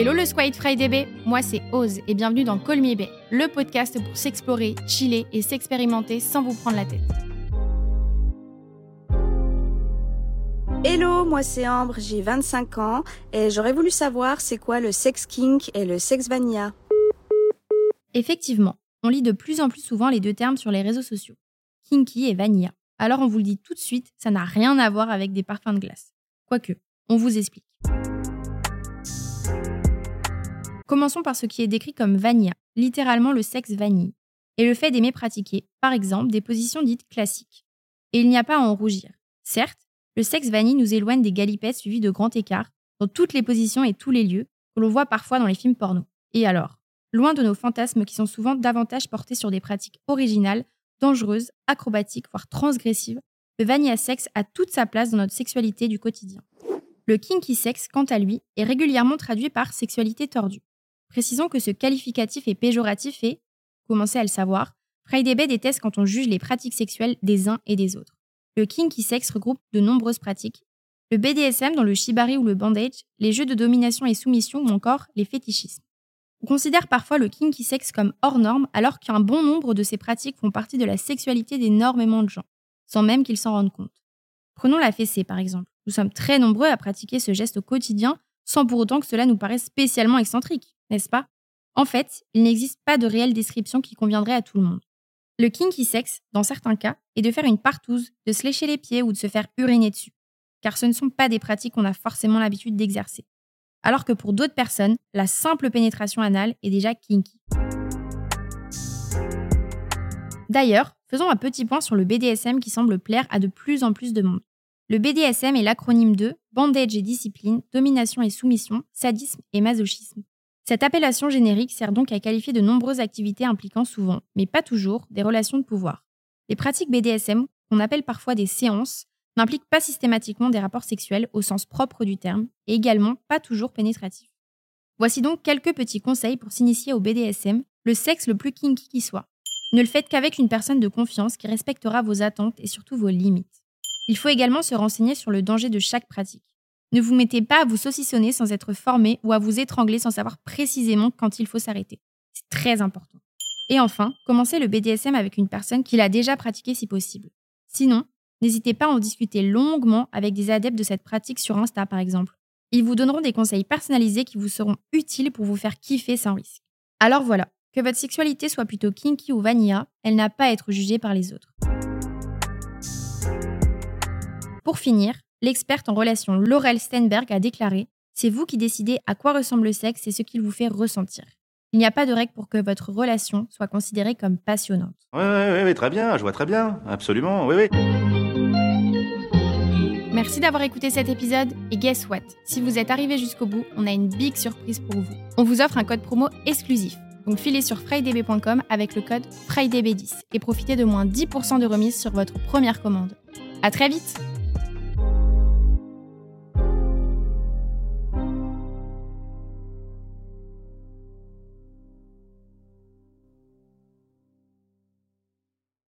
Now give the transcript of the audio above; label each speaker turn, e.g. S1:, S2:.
S1: Hello le Squid Friday Bay, moi c'est Oz et bienvenue dans Me Bay, le podcast pour s'explorer, chiller et s'expérimenter sans vous prendre la tête.
S2: Hello, moi c'est Ambre, j'ai 25 ans et j'aurais voulu savoir c'est quoi le sex kink et le sex vanilla.
S1: Effectivement, on lit de plus en plus souvent les deux termes sur les réseaux sociaux, kinky et vanilla. Alors on vous le dit tout de suite, ça n'a rien à voir avec des parfums de glace. Quoique, on vous explique. Commençons par ce qui est décrit comme vanilla, littéralement le sexe vanille, et le fait d'aimer pratiquer, par exemple, des positions dites classiques. Et il n'y a pas à en rougir. Certes, le sexe vanille nous éloigne des galipettes suivies de grands écarts, dans toutes les positions et tous les lieux, que l'on voit parfois dans les films porno. Et alors? Loin de nos fantasmes qui sont souvent davantage portés sur des pratiques originales, dangereuses, acrobatiques, voire transgressives, le vanilla sexe a toute sa place dans notre sexualité du quotidien. Le kinky sex, quant à lui, est régulièrement traduit par sexualité tordue. Précisons que ce qualificatif est péjoratif et, commencez à le savoir, Friday déteste quand on juge les pratiques sexuelles des uns et des autres. Le kinky sex regroupe de nombreuses pratiques. Le BDSM dans le shibari ou le bandage, les jeux de domination et soumission ou encore les fétichismes. On considère parfois le kinky sex comme hors norme alors qu'un bon nombre de ces pratiques font partie de la sexualité d'énormément de gens, sans même qu'ils s'en rendent compte. Prenons la fessée par exemple. Nous sommes très nombreux à pratiquer ce geste au quotidien sans pour autant que cela nous paraisse spécialement excentrique, n'est-ce pas? En fait, il n'existe pas de réelle description qui conviendrait à tout le monde. Le kinky sex, dans certains cas, est de faire une partouze, de se lécher les pieds ou de se faire uriner dessus, car ce ne sont pas des pratiques qu'on a forcément l'habitude d'exercer. Alors que pour d'autres personnes, la simple pénétration anale est déjà kinky. D'ailleurs, faisons un petit point sur le BDSM qui semble plaire à de plus en plus de monde. Le BDSM est l'acronyme de Bandage et discipline, domination et soumission, sadisme et masochisme. Cette appellation générique sert donc à qualifier de nombreuses activités impliquant souvent, mais pas toujours, des relations de pouvoir. Les pratiques BDSM, qu'on appelle parfois des séances, n'impliquent pas systématiquement des rapports sexuels au sens propre du terme, et également pas toujours pénétratifs. Voici donc quelques petits conseils pour s'initier au BDSM, le sexe le plus kinky qui soit. Ne le faites qu'avec une personne de confiance qui respectera vos attentes et surtout vos limites. Il faut également se renseigner sur le danger de chaque pratique. Ne vous mettez pas à vous saucissonner sans être formé ou à vous étrangler sans savoir précisément quand il faut s'arrêter. C'est très important. Et enfin, commencez le BDSM avec une personne qui l'a déjà pratiqué si possible. Sinon, n'hésitez pas à en discuter longuement avec des adeptes de cette pratique sur Insta par exemple. Ils vous donneront des conseils personnalisés qui vous seront utiles pour vous faire kiffer sans risque. Alors voilà, que votre sexualité soit plutôt kinky ou vanilla, elle n'a pas à être jugée par les autres. Pour finir, l'experte en relations Laurel Steinberg a déclaré C'est vous qui décidez à quoi ressemble le sexe et ce qu'il vous fait ressentir. Il n'y a pas de règle pour que votre relation soit considérée comme passionnante.
S3: Oui, oui, oui, très bien, je vois très bien, absolument, oui, oui.
S1: Merci d'avoir écouté cet épisode et guess what? Si vous êtes arrivé jusqu'au bout, on a une big surprise pour vous. On vous offre un code promo exclusif. Donc filez sur frydb.com avec le code FRIDAYB10 et profitez de moins 10% de remise sur votre première commande. À très vite